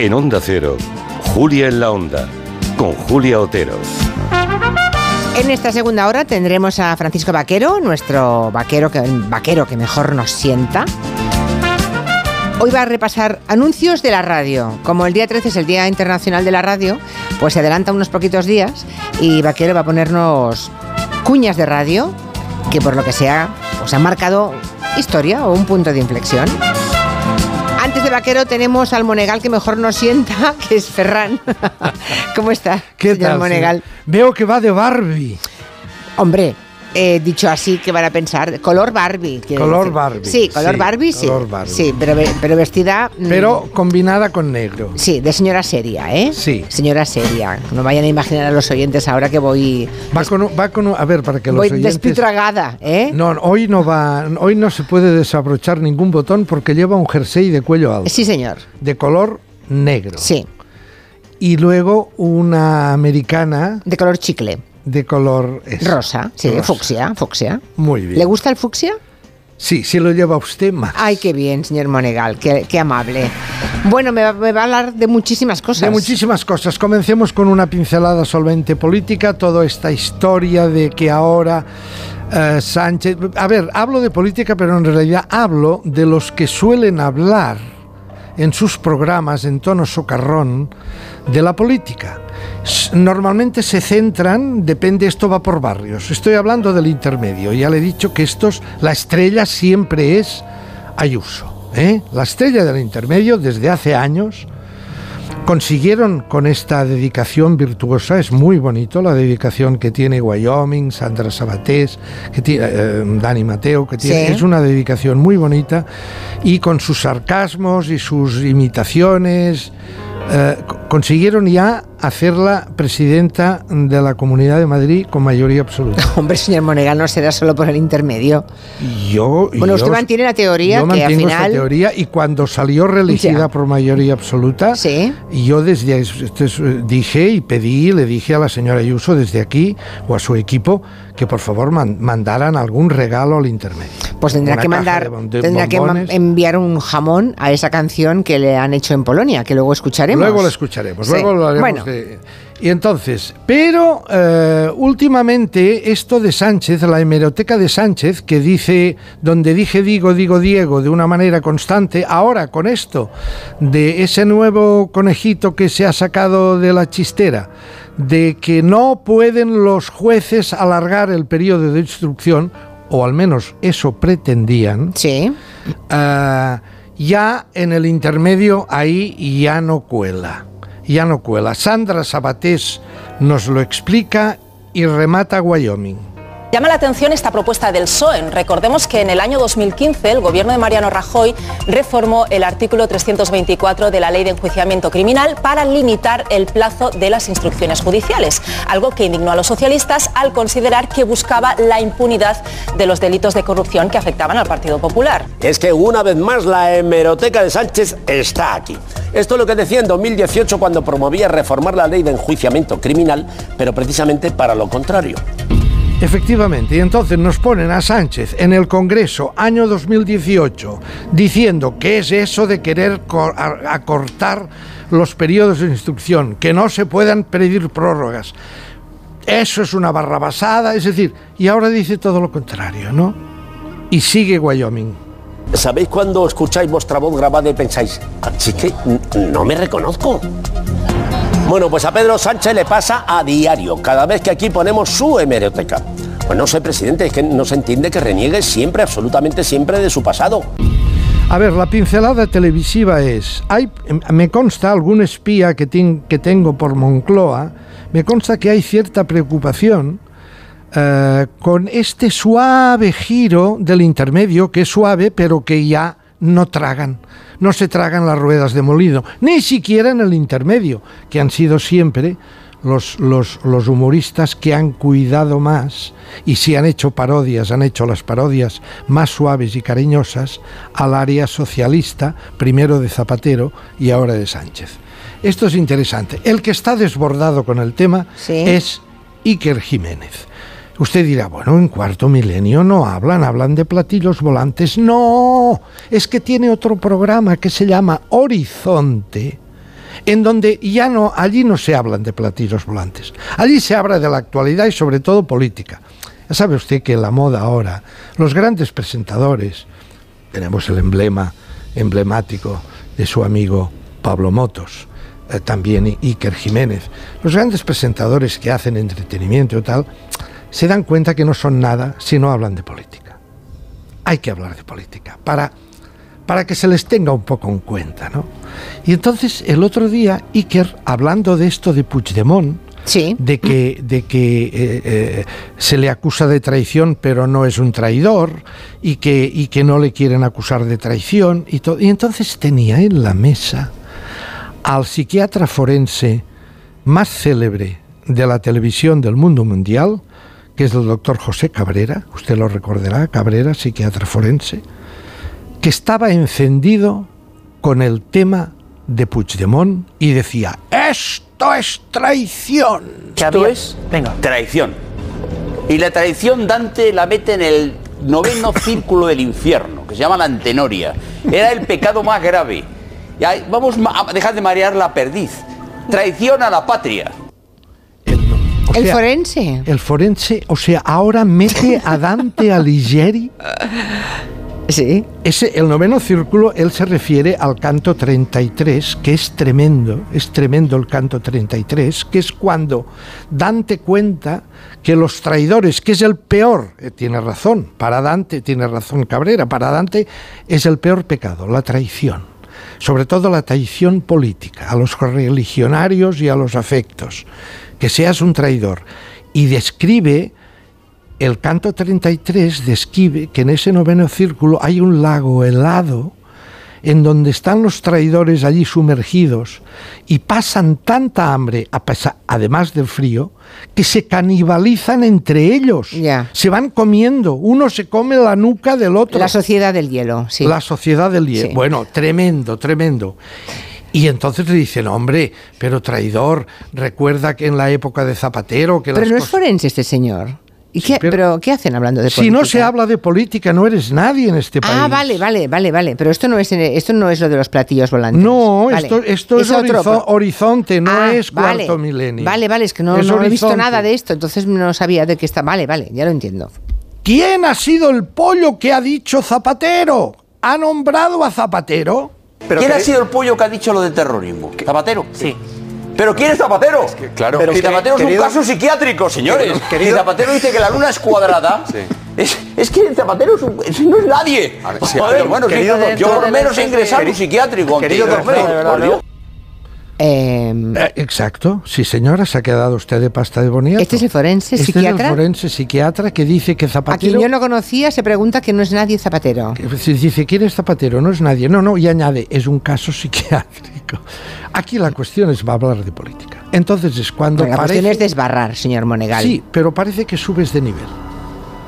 En Onda Cero, Julia en la Onda, con Julia Otero. En esta segunda hora tendremos a Francisco Vaquero, nuestro vaquero que, mejor nos sienta. Hoy va a repasar anuncios de la radio. Como el día 13 es el Día Internacional de la Radio, pues se adelanta unos poquitos días y Vaquero va a ponernos cuñas de radio que por lo que sea pues han marcado historia o un punto de inflexión. De Vaquero tenemos al Monegal que mejor nos sienta, que es Ferran. ¿Cómo está, ¿Qué señor tal, Monegal? Veo que va de Barbie. Hombre, eh, dicho así, ¿qué van a pensar? Color Barbie. Color decir. Barbie, Sí, color sí, Barbie, sí. color Barbie. Sí, pero, ve- pero vestida... mm, Pero combinada con negro. Sí, de señora seria, ¿eh? Sí. Señora seria. No vayan a imaginar a los oyentes ahora que voy... Va con, un- va con a ver, para que los voy oyentes... despitragada, ¿eh? No, hoy no va, hoy no se puede desabrochar ningún botón porque lleva un jersey de cuello alto, Sí, señor. de color negro. Sí, Y luego una americana de color chicle. De color Rosa, sí, rosa. fucsia, fucsia. Muy bien. ¿Le gusta el fucsia? Sí, si lo lleva usted más. Ay, qué bien, señor Monegal, qué, qué amable. Bueno, me va, me va a hablar de muchísimas cosas. De muchísimas cosas. Comencemos con una pincelada solvente política, toda esta historia de que ahora eh, Sánchez... A ver, hablo de política, pero en realidad hablo de los que suelen hablar en sus programas en tono socarrón de la política. Normalmente se centran, depende, esto va por barrios. Estoy hablando del intermedio. Ya le he dicho que estos, la estrella siempre es Ayuso. ¿eh? La estrella del intermedio desde hace años consiguieron con esta dedicación virtuosa, es muy bonito la dedicación que tiene Wyoming, Sandra Sabatés, que tiene, eh, Dani Mateo, que tiene, Sí. es una dedicación muy bonita y con sus sarcasmos y sus imitaciones eh, co- consiguieron ya hacerla presidenta de la Comunidad de Madrid con mayoría absoluta. Hombre, señor Monegal, no será solo por el intermedio. Yo, Bueno, usted yo- mantiene la teoría yo que al mantengo final- teoría y cuando salió reelegida Ya. por mayoría absoluta, Sí. yo desde esto es, eh, dije y pedí, le dije a la señora Ayuso desde aquí o a su equipo que por favor man- mandaran algún regalo al intermedio. Pues tendrá Una que mandar, tendrá que enviar un jamón a esa canción que le han hecho en Polonia, que luego escucharemos. Luego lo escucharemos, Sí. luego lo haremos. Bueno, y entonces, pero eh, últimamente esto de Sánchez, la hemeroteca de Sánchez, que dice, donde dije digo, digo Diego, de una manera constante, ahora con esto, de ese nuevo conejito que se ha sacado de la chistera, de que no pueden los jueces alargar el periodo de instrucción, o al menos eso pretendían, sí. Ah, ya en el intermedio ahí ya no cuela, ya no cuela. Sandra Sabatés nos lo explica y remata Wyoming. Llama la atención esta propuesta del PSOE. Recordemos que en el año 2015 el gobierno de Mariano Rajoy reformó el artículo 324 de la Ley de Enjuiciamiento Criminal para limitar el plazo de las instrucciones judiciales, algo que indignó a los socialistas al considerar que buscaba la impunidad de los delitos de corrupción que afectaban al Partido Popular. Es que una vez más la hemeroteca de Sánchez está aquí. Esto es lo que decía en 2018 cuando promovía reformar la ley de enjuiciamiento criminal, pero precisamente para lo contrario. Efectivamente, y entonces nos ponen a Sánchez en el Congreso año 2018 diciendo que es eso de querer acortar los periodos de instrucción, que no se puedan pedir prórrogas. Eso es una barrabasada, es decir, y ahora dice todo lo contrario, ¿no? Y sigue Wyoming. ¿Sabéis cuando escucháis vuestra voz grabada y pensáis, así que n- no me reconozco? Bueno, pues a Pedro Sánchez le pasa a diario, cada vez que aquí ponemos su hemeroteca. Pues no sé, presidente, es que no se entiende que reniegue siempre, absolutamente siempre de su pasado. A ver, la pincelada televisiva es, hay, me consta algún espía que, tengo por Moncloa, me consta que hay cierta preocupación eh, con este suave giro del intermedio, que es suave, pero que ya no tragan, no se tragan las ruedas de molido, ni siquiera en el intermedio, que han sido siempre los, los, los humoristas que han cuidado más y si han hecho parodias, han hecho las parodias más suaves y cariñosas al área socialista, primero de Zapatero y ahora de Sánchez. Esto es interesante. El que está desbordado con el tema Sí. es Iker Jiménez. Usted dirá, bueno, en cuarto milenio no hablan, hablan de platillos volantes. No, es que tiene otro programa que se llama Horizonte, en donde ya no, allí no se hablan de platillos volantes, allí se habla de la actualidad y sobre todo política. Ya sabe usted que la moda ahora, los grandes presentadores, tenemos el emblema emblemático de su amigo Pablo Motos, eh, también Iker Jiménez, los grandes presentadores que hacen entretenimiento y tal, se dan cuenta que no son nada si no hablan de política. Hay que hablar de política para, para que se les tenga un poco en cuenta, ¿no? Y entonces el otro día Iker, hablando de esto de Puigdemont, Sí. de que, de que eh, eh, se le acusa de traición pero no es un traidor y que, y que no le quieren acusar de traición y todo. Y entonces tenía en la mesa al psiquiatra forense más célebre de la televisión del mundo mundial, que es el doctor José Cabrera, usted lo recordará, Cabrera, psiquiatra forense, que estaba encendido con el tema de Puigdemont y decía, esto es traición. Esto es traición. Y la traición Dante la mete en el noveno círculo del infierno, que se llama la antenoria. Era el pecado más grave. Y ahí, vamos a dejar de marear la perdiz. Traición a la patria. O El sea, forense. El forense, o sea, ahora mete a Dante Alighieri. Sí. Ese, el noveno círculo, él se refiere al canto 33, que es tremendo, es tremendo el canto 33, que es cuando Dante cuenta que los traidores, que es el peor, eh, tiene razón, para Dante, tiene razón Cabrera, para Dante es el peor pecado, la traición, sobre todo la traición política, a los religionarios y a los afectos, que seas un traidor. Y describe el canto 33 describe que en ese noveno círculo hay un lago helado en donde están los traidores allí sumergidos y pasan tanta hambre, además del frío, que se canibalizan entre ellos. Se van comiendo, uno se come la nuca del otro. La sociedad del hielo, sí. La sociedad del hielo. Sí. Bueno, tremendo, tremendo. Y entonces le dicen, hombre, pero traidor, recuerda que en la época de Zapatero... Que Pero las no es forense este señor. ¿Y Sí, qué, pero- pero, ¿qué hacen hablando de Si política? no se habla de política, no eres nadie en este país. Ah, vale, vale, vale, vale. Pero esto no es esto no es lo de los platillos volantes. No, Vale. esto, esto es, otro, horizo- horizonte, no Ah, es vale. cuarto milenio. Vale, vale, es que no, Es no he visto nada de esto, entonces no sabía de qué está. Vale, vale, ya lo entiendo. ¿Quién ha sido el pollo que ha dicho Zapatero? ¿Ha nombrado a Zapatero? ¿Quién ha sido el pollo que ha dicho lo de terrorismo? ¿Zapatero? Sí. ¿Pero quién es Zapatero? claro. Pero si Pero, Zapatero es querido- un caso psiquiátrico, señores. Querido- Si Zapatero dice que la luna es cuadrada, es, es que Zapatero es un- es- no es nadie. A ver, sí, pero, bueno, sí, querido yo por menos he ingresado en un querido- psiquiátrico. querido doctor- Dios. Eh, Eh, exacto, sí señora, se ha quedado usted de pasta de boniato. ¿Este es el forense Este psiquiatra? es el forense psiquiatra que dice que a Zapatero... quien yo no conocía se pregunta que no es nadie Zapatero. que si dice, ¿quién es Zapatero? No es nadie. No, no, y añade, es un caso psiquiátrico. Aquí la cuestión es va a hablar de política. Entonces es cuando Bueno, la parece... cuestión es desbarrar, señor Monegal. Sí, pero parece que subes de nivel.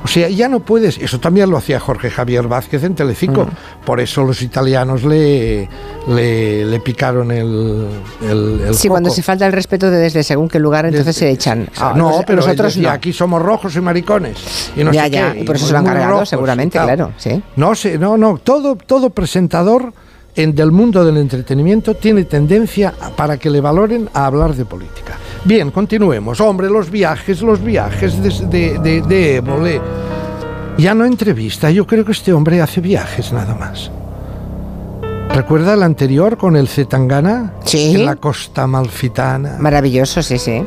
O sea, ya no puedes. Eso también lo hacía Jorge Javier Vázquez en Telecinco. Mm. Por eso los italianos le, le, le picaron el, el, el Sí, cuando se falta el respeto de desde según qué lugar, entonces Desde- se echan. Ah, no, pero nosotros decía, no. aquí somos rojos y maricones. Y no ya, sé ya, qué, y por eso se lo han cargado, rojos seguramente, claro, sí. No sé, no, no. Todo, todo presentador en, del mundo del entretenimiento tiene tendencia a- para que le valoren a hablar de política. Bien, continuemos. Hombre, los viajes, los viajes de, de, de, de Évole. Ya no entrevista, yo creo que este hombre hace viajes nada más. ¿Recuerda el anterior con el Zetangana? Sí. En la costa malfitana Maravilloso, sí, sí.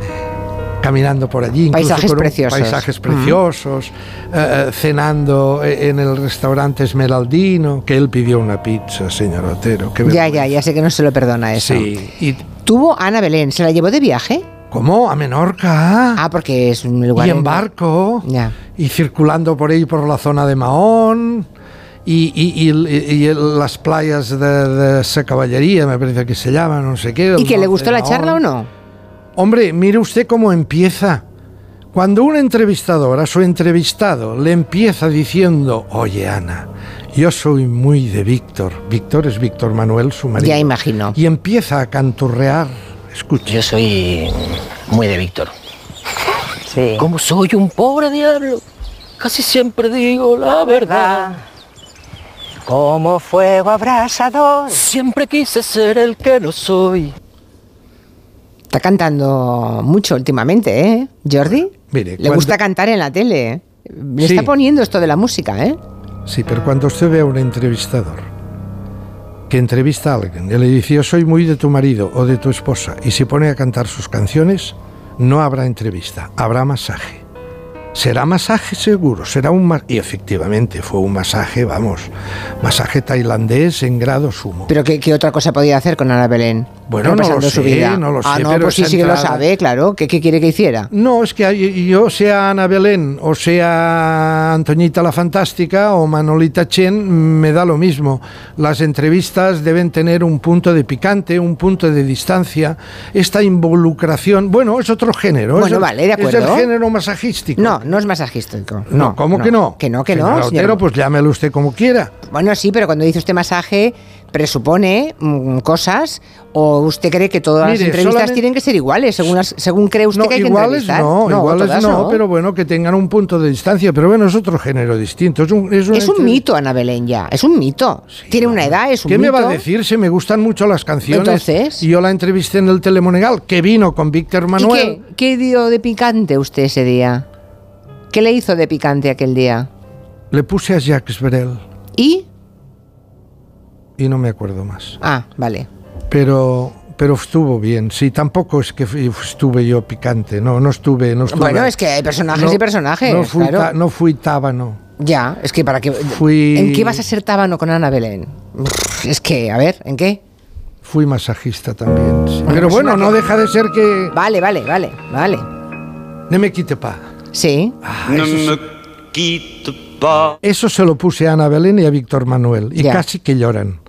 caminando por allí. incluso Paisajes con preciosos. Paisajes preciosos, eh, eh, cenando eh, en el restaurante Esmeraldino, que él pidió una pizza, señor Otero. Ya, vergüenza. ya, ya sé que no se lo perdona eso. Sí. ¿Y Tuvo Ana Belén, ¿se la llevó de viaje? Cómo? ¿A Menorca? Ah, porque es un lugar... y en barco. Ya. Y circulando por ahí, por la zona de Mahón. Y, y- y- y- y las playas de, de esa caballería, me parece que se llama, no sé qué. ¿Y que le gustó la Mahón. charla o no? Hombre, mire usted cómo empieza. Cuando un entrevistador a su entrevistado le empieza diciendo, oye Ana, yo soy muy de Víctor, Víctor es Víctor Manuel, su marido. Ya imagino. Y empieza a canturrear, escucha. Yo soy muy de Víctor. Sí. Como soy un pobre diablo, casi siempre digo la verdad. Como fuego abrasador. Siempre quise ser el que no soy. Está cantando mucho últimamente, ¿eh? Jordi. Mire, Le cuando- gusta cantar en la tele. Le Sí. está poniendo esto de la música, ¿eh? Sí, pero cuando usted ve a un entrevistador que entrevista a alguien y le dice yo soy muy de tu marido o de tu esposa y se pone a cantar sus canciones, no habrá entrevista, habrá masaje. Será masaje seguro, será un ma- y efectivamente fue un masaje, vamos, masaje tailandés en grado sumo. Pero ¿qué, qué otra cosa podía hacer con Ana Belén? Bueno, no lo su sé, vida. no lo Ah, sé, no, pero pues sí, sí que lo sabe, claro. ¿Qué, qué quiere que hiciera? No, es que yo sea Ana Belén o sea Antoñita la Fantástica o Manolita Chen, me da lo mismo. Las entrevistas deben tener un punto de picante, un punto de distancia. Esta involucración, bueno, es otro género. Bueno, es vale, de Es acuerdo. el género masajístico. No, no es masajístico. No, No, ¿cómo que no? Que no, que no. Otero, señor. pues llámelo usted como quiera. Bueno, sí, pero cuando dice usted masaje, presupone mm, cosas o usted cree que todas las entrevistas tienen que ser iguales, según, las- según cree usted No, que hay que iguales entrevistar. no, iguales todas no, pero bueno, que tengan un punto de distancia. Pero bueno, es otro género distinto. Es un, es un mito, Ana Belén, ya. Es un mito. Tiene una edad, es un ¿Qué me mito. va a decir? Se me gustan mucho las canciones. Entonces. Y yo la entrevisté en el Telemonegal, que vino con Víctor ¿Y Manuel. qué, qué dio de picante usted ese día? ¿Qué le hizo de picante aquel día? Le puse a Jacques Brel ¿Y? Y no me acuerdo más. Ah, vale. Pero, pero estuvo bien. Sí, tampoco es que fui- estuve yo picante. No, no estuve. No estuve Bueno, es que hay personajes y personajes, No fui, claro. ta- no fui tábano. Ya, es que para que... Fui- ¿En qué vas a ser tábano con Ana Belén? Es que, a ver, ¿en qué? Fui masajista también. sí. Bueno, Pero pues bueno, no deja de ser que. Vale, vale, vale, vale. No me quite pa. Sí. Ne me quitte pas. Eso se lo puse a Ana Belén y a Víctor Manuel, y Ya. casi que lloran,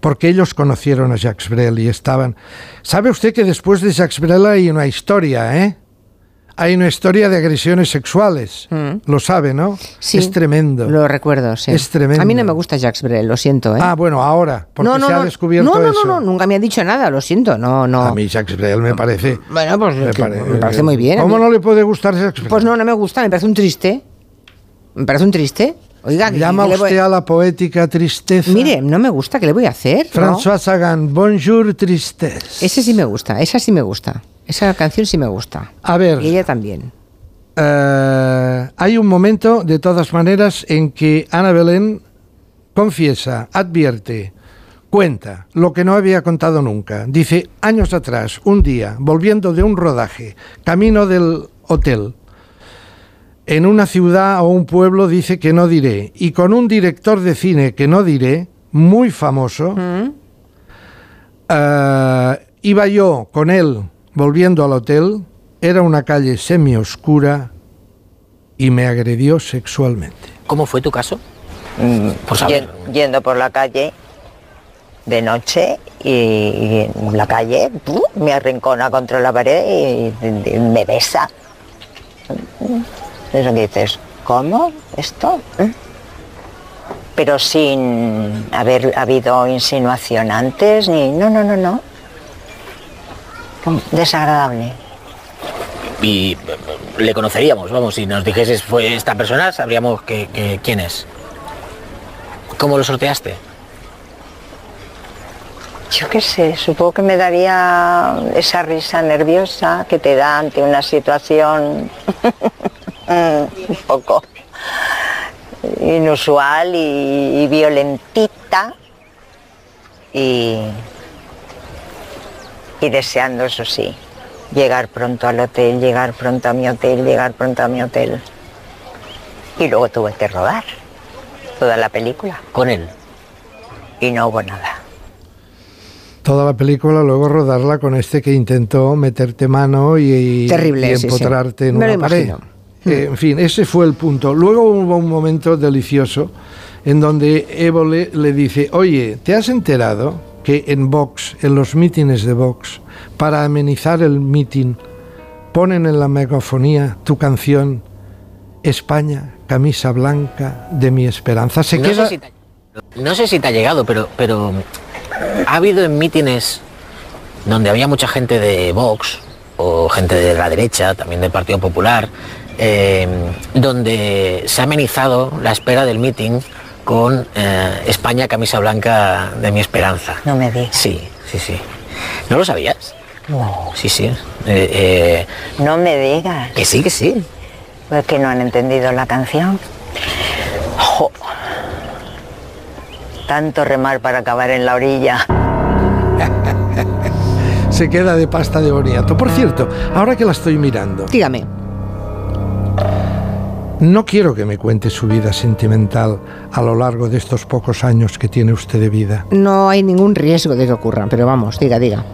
porque ellos conocieron a Jacques Brel y estaban... ¿Sabe usted que después de Jacques Brel hay una historia, eh? Hay una historia de agresiones sexuales. Lo sabe, ¿no? Mm. Sí. Es tremendo. Lo recuerdo, sí. Es tremendo. A mí no me gusta Jacques Brel, lo siento, ¿eh? Ah, bueno, ahora, porque no, no, se ha descubierto no, no, eso. No, no, nunca me ha dicho nada, lo siento, no, no. A mí Jacques Brel me parece... Bueno, pues me, pare- me parece muy bien. ¿Cómo no le puede gustar Jacques Brel? Pues no, no me gusta, me parece un triste. Me parece un triste. Oiga, ¿qué- Llama qué le voy- usted a la poética tristeza. Mire, no me gusta, ¿qué le voy a hacer? no? François Sagan, Bonjour Tristesse. Ese sí me gusta, esa sí me gusta. Esa canción sí me gusta. A ver. Y ella también. Eh, hay un momento, de todas maneras, en que Ana Belén confiesa, advierte, cuenta lo que no había contado nunca. Dice, años atrás, un día, volviendo de un rodaje, camino del hotel, en una ciudad o un pueblo, dice que no diré, y con un director de cine que no diré, muy famoso, eh, iba yo con él volviendo al hotel, era una calle semioscura y me agredió sexualmente. ¿Cómo fue tu caso? Mm, Por saber. yen- yendo por la calle de noche y, y en la calle ¡pum! me arrincona contra la pared y, y- y me besa. Eso que dices, ¿cómo? ¿Esto? ¿Eh? Pero sin haber habido insinuación antes, ni... No, no, no, no. Desagradable. Y eh, le conoceríamos, vamos, si nos dijeses fue esta persona, sabríamos que, que- quién es. ¿Cómo lo sorteaste? Yo qué sé, supongo que me daría esa risa nerviosa que te da ante una situación un poco inusual y, y violentita y, y deseando, eso sí, llegar pronto al hotel, llegar pronto a mi hotel, llegar pronto a mi hotel. Y luego tuve que rodar toda la película Con él. y no hubo nada. Toda la película, luego rodarla con este que intentó meterte mano y, y- Terrible, y sí, sí. empotrarte en Me lo una pared. imagino. Eh, en fin, ese fue el punto. Luego hubo un momento delicioso en donde Évole le dice, oye, ¿te has enterado que en Vox, en los mítines de Vox, para amenizar el mitin, ponen en la megafonía tu canción España, camisa blanca de mi esperanza? Se no, queda... sé si te, no sé si te ha llegado, pero, pero ha habido en mítines donde había mucha gente de Vox o gente de la derecha, también del Partido Popular, eh, donde se ha amenizado la espera del mitin con eh, España camisa blanca de mi esperanza. No me digas. Sí, sí, sí. ¿No lo sabías? Sí, sí. Eh, eh, No me digas. que sí, que sí. Pues que no han entendido la canción. Jo. Tanto remar para acabar en la orilla. Se queda de pasta de boniato. Por cierto, ahora que la estoy mirando, Dígame. No quiero que me cuente su vida sentimental a lo largo de estos pocos años que tiene usted de vida. No hay ningún riesgo de que ocurra, pero vamos, diga, diga.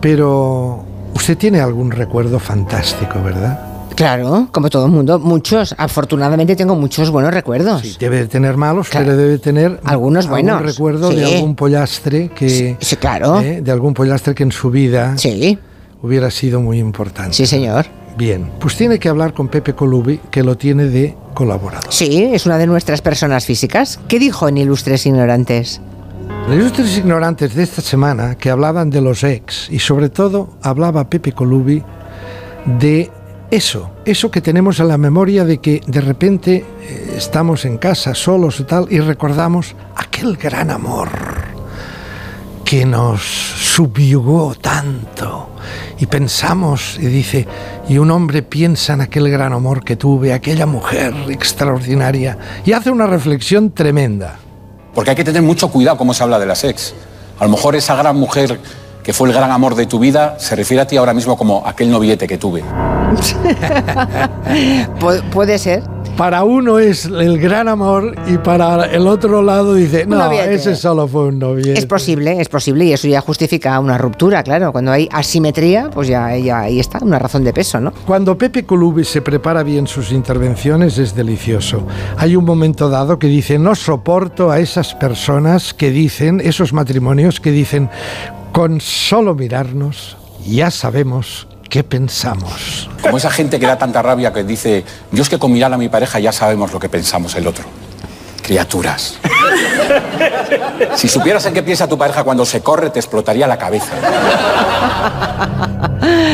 Pero usted tiene algún recuerdo fantástico, ¿verdad? Claro, como todo el mundo, muchos. Afortunadamente tengo muchos buenos recuerdos. Debe de tener malos, Claro. pero debe tener Algunos algún buenos, recuerdo de sí. algún pollastre que Sí, sí, claro. ¿eh? de algún pollastre que en su vida Sí, hubiera sido muy importante. sí, señor. Bien, pues tiene que hablar con Pepe Colubi, que lo tiene de colaborador. Sí, es una de nuestras personas físicas. ¿Qué dijo en Ilustres Ignorantes? Los ilustres ignorantes de esta semana que hablaban de los ex y sobre todo hablaba Pepe Colubi de eso, eso que tenemos en la memoria de que de repente eh, estamos en casa solos y tal y recordamos aquel gran amor que nos subyugó tanto y pensamos y dice y un hombre piensa en aquel gran amor que tuve, aquella mujer extraordinaria y hace una reflexión tremenda. Porque hay que tener mucho cuidado cómo se habla de las ex. A lo mejor esa gran mujer que fue el gran amor de tu vida se refiere a ti ahora mismo como aquel noviete que tuve. Pu- puede ser. Para uno es el gran amor y para el otro lado dice, no, noviete". ese solo fue un noviete. Es posible, es posible y eso ya justifica una ruptura, claro. Cuando hay asimetría, pues ya, ya ahí está, una razón de peso, ¿no? Cuando Pepe Colubi se prepara bien sus intervenciones es delicioso. Hay un momento dado que dice, no soporto a esas personas que dicen, esos matrimonios que dicen, con solo mirarnos ya sabemos qué pensamos. Como esa gente que da tanta rabia que dice, yo es que con mirar a mi pareja ya sabemos lo que pensamos el otro. Criaturas. Si supieras en qué piensa tu pareja cuando se corre, te explotaría la cabeza.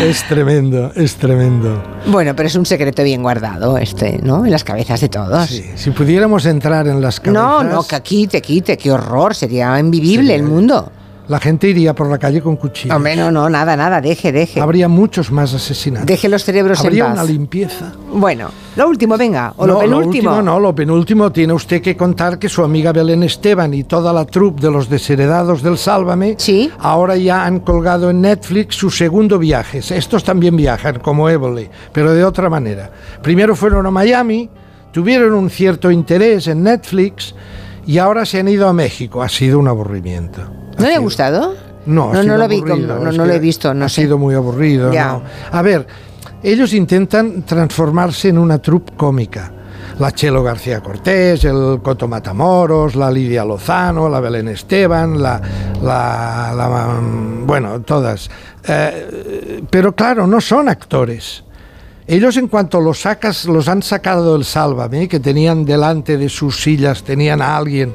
Es tremendo, es tremendo. Bueno, pero es un secreto bien guardado, este, ¿no? En las cabezas de todos. Sí, si pudiéramos entrar en las cabezas, No, no, que quite, quite, qué horror, sería invivible el mundo. La gente iría por la calle con cuchillos. Hombre, no, no, nada, nada, deje, deje. Habría muchos más asesinatos. Deje los cerebros Habría en una paz. limpieza. Bueno, lo último, venga, o lo No, penúltimo. último no, lo penúltimo tiene usted que contar que su amiga Belén Esteban y toda la troupe de los desheredados del Sálvame Sí. ahora ya han colgado en Netflix su segundo viaje. Estos también viajan como Évole, pero de otra manera. Primero fueron a Miami, tuvieron un cierto interés en Netflix y ahora se han ido a México. Ha sido un aburrimiento. ¿No le ha gustado? No, ha no, no lo vi, aburrido, como- no, lo he visto, no ha sé. sido muy aburrido. Ya. no. A ver, ellos intentan transformarse en una troupe cómica. La Chelo García Cortés, el Coto Matamoros, la Lidia Lozano, la Belén Esteban, la. la- la- bueno, todas. Eh, pero claro, no son actores. Ellos en cuanto los sacas, los han sacado del Sálvame, que tenían delante de sus sillas, tenían a alguien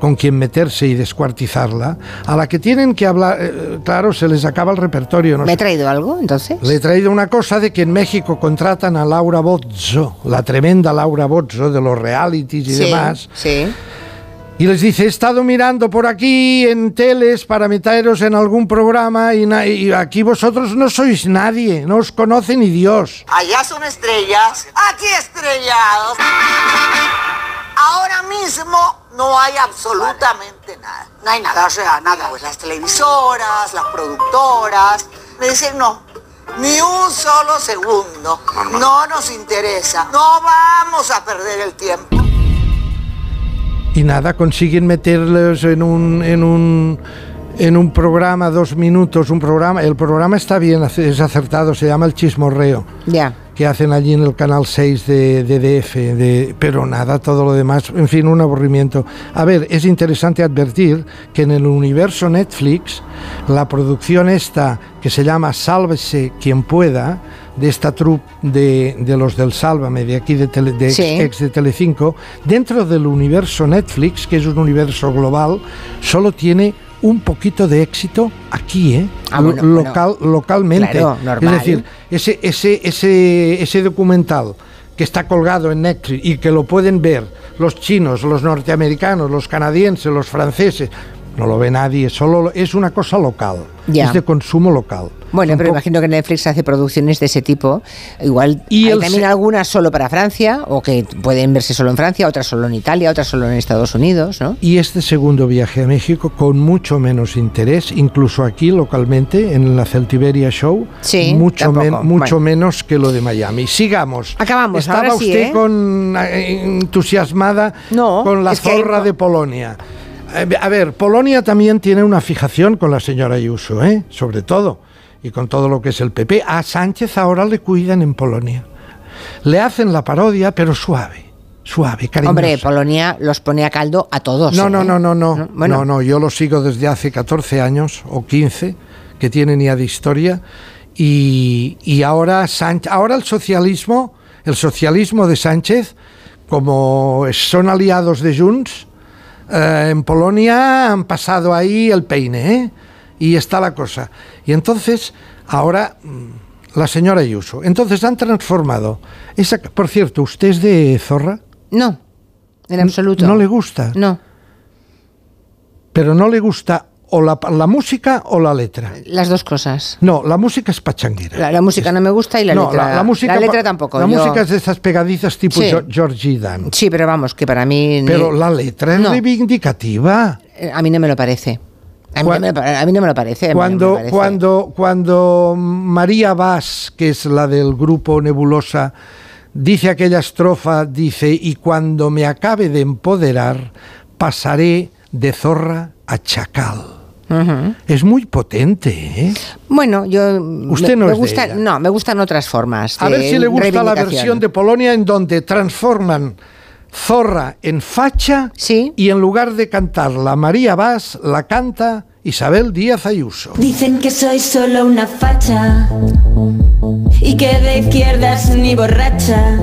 con quien meterse y descuartizarla, a la que tienen que hablar, eh, claro, se les acaba el repertorio. ¿no? ¿Me he traído algo, entonces? Le he traído una cosa de que en México contratan a Laura Bozzo, la tremenda Laura Bozzo de los realities y sí, demás, Sí. y les dice, he estado mirando por aquí en teles para meteros en algún programa y, y aquí vosotros no sois nadie, no os conoce ni Dios. Allá son estrellas, aquí estrellados. Ahora mismo no hay absolutamente nada. No hay nada, o sea, nada. Pues las televisoras, las productoras, me dicen no. Ni un solo segundo. No nos interesa. No vamos a perder el tiempo. y nada, consiguen meterlos en un, en un, en un programa, dos minutos, un programa. El programa está bien, es acertado, se llama El Chismorreo, Ya. que hacen allí en el canal 6 de, de DF, de, pero nada, todo lo demás, en fin, un aburrimiento. A ver, es interesante advertir que en el universo Netflix, la producción esta, que se llama Sálvese quien pueda, de esta troupe de, de los del Sálvame, de aquí de, tele- de ex- de Telecinco, dentro del universo Netflix, que es un universo global, solo tiene un poquito de éxito aquí, ¿eh? Ah, bueno, Lo- bueno. local, localmente. Claro, normal. Es decir, ese, ese, ese, ese documental que está colgado en Netflix y que lo pueden ver los chinos, los norteamericanos, los canadienses, los franceses, no lo ve nadie, solo es una cosa local, Ya. es de consumo local. Bueno, Un pero imagino que Netflix hace producciones de ese tipo. Igual Y hay también algunas solo para Francia, o que pueden verse solo en Francia, otras solo en Italia, otras solo en Estados Unidos, ¿no? Y este segundo viaje a México con mucho menos interés, incluso aquí localmente, en la Celtiberia Show, Sí, mucho, men- tampoco. mucho Bueno. menos que lo de Miami. Sigamos. Acabamos, Estaba ahora sí, usted ¿eh? con, eh, entusiasmada No, con la que zorra de Polonia. Eh, A ver, Polonia también tiene una fijación con la señora Ayuso, ¿eh? sobre todo, y con todo lo que es el PP. A Sánchez ahora le cuidan en Polonia. Le hacen la parodia, pero suave, suave, cariñosa. Hombre, Polonia los pone a caldo a todos. No, ¿eh? no, no, no, no. Bueno, No, no, yo lo sigo desde hace 14 años o 15, que tienen ya de historia. Y, y ahora, Sánchez, ahora el socialismo, el socialismo de Sánchez, como son aliados de Junts, eh, en Polonia han pasado ahí el peine, ¿eh? Y está la cosa. Y entonces, ahora, mm, la señora Ayuso. Entonces han transformado. Esa, por cierto, ¿usted es de Zorra? no, en absoluto. ¿No le gusta? No, Pero no le gusta o la, la música o la letra. las dos cosas. No, la música es pachanguera. La, la música no me gusta y la no, letra. la, la música, la letra tampoco. La yo- música es de esas pegadizas tipo Sí. Georgie Dan. Sí, pero vamos, que para mí. ni- Pero la letra es No. reivindicativa. Eh, A mí no me lo parece. A mí, no me, pa- a mí no me lo parece. no me Cuando, parece. cuando, cuando María Vaz, que es la del grupo Nebulosa, dice aquella estrofa, dice, y cuando me acabe de empoderar, pasaré de zorra a chacal. Es muy potente, ¿eh? Bueno, yo. Usted me, no me es de gusta, ella. No, me gustan otras formas. A ver si le gusta la versión de Polonia en donde transforman zorra en facha Sí. y en lugar de cantarla María Vaz, la canta Isabel Díaz Ayuso. Dicen que soy solo una facha y que de izquierdas ni borracha.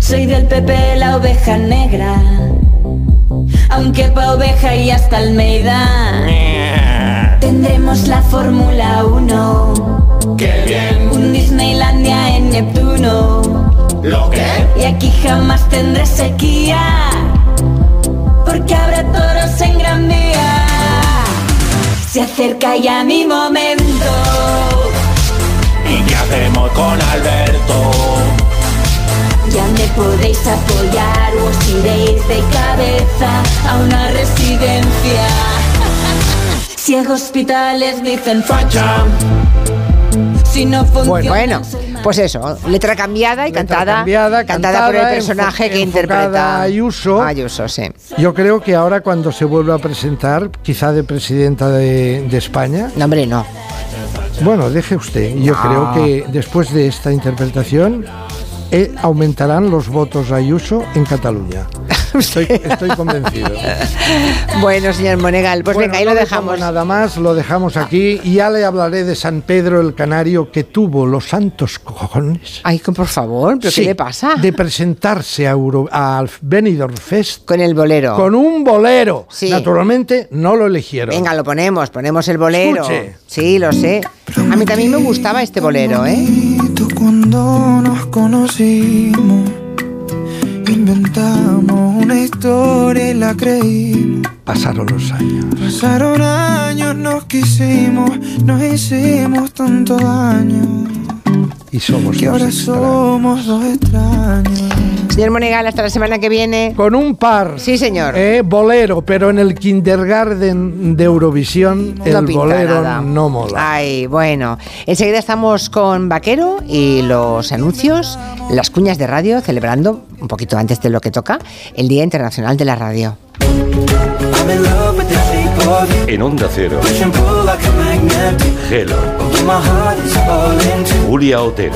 Soy del PP la oveja negra, aunque pa' oveja y hasta Almeida. Tendremos la Fórmula 1, ¡Qué bien! un Disneylandia en Neptuno. ¿Lo que? Y aquí jamás tendré sequía, porque habrá toros en Gran Vía. Se acerca ya mi momento. ¿Y qué hacemos con Alberto? Ya me podéis apoyar o os iréis de cabeza a una residencia. Si en hospitales dicen facha, si no funciona. Bueno, pues eso, letra cambiada y Letra cantada, cambiada, cantada por el personaje que interpreta Ayuso. Ayuso, sí. Yo creo que ahora cuando se vuelva a presentar, quizá de presidenta de, de España, No, hombre, no. bueno, deje usted, yo No. creo que después de esta interpretación aumentarán los votos a Ayuso en Cataluña. Estoy, estoy convencido. Bueno, señor Monegal, pues Bueno, venga, ahí no lo dejamos. Nada más, lo dejamos aquí y ya le hablaré de San Pedro el Canario que tuvo los santos cojones. Ay, por favor, ¿pero Sí, qué le pasa? De presentarse a Euro- al Benidorm Fest Con el bolero. con un bolero. Sí. Naturalmente no lo eligieron. Venga, lo ponemos, ponemos el bolero. Escuche. Sí, lo sé. A mí también me gustaba este bolero, ¿eh? Cuando nos conocimos, inventamos una historia y la creímos. Pasaron los años. Pasaron años, nos quisimos, nos hicimos tanto daño. Y somos Que dos ahora extraños. somos dos extraños. Señor Monegal, hasta la semana que viene. Con un par. Sí, señor. Eh, bolero, pero en el kindergarten de Eurovisión No el bolero nada. no mola. Ay, bueno. Enseguida estamos con Vaquero y los anuncios, las cuñas de radio, celebrando, un poquito antes de lo que toca, el Día Internacional de la Radio. En Onda Cero, too. Julia Otero.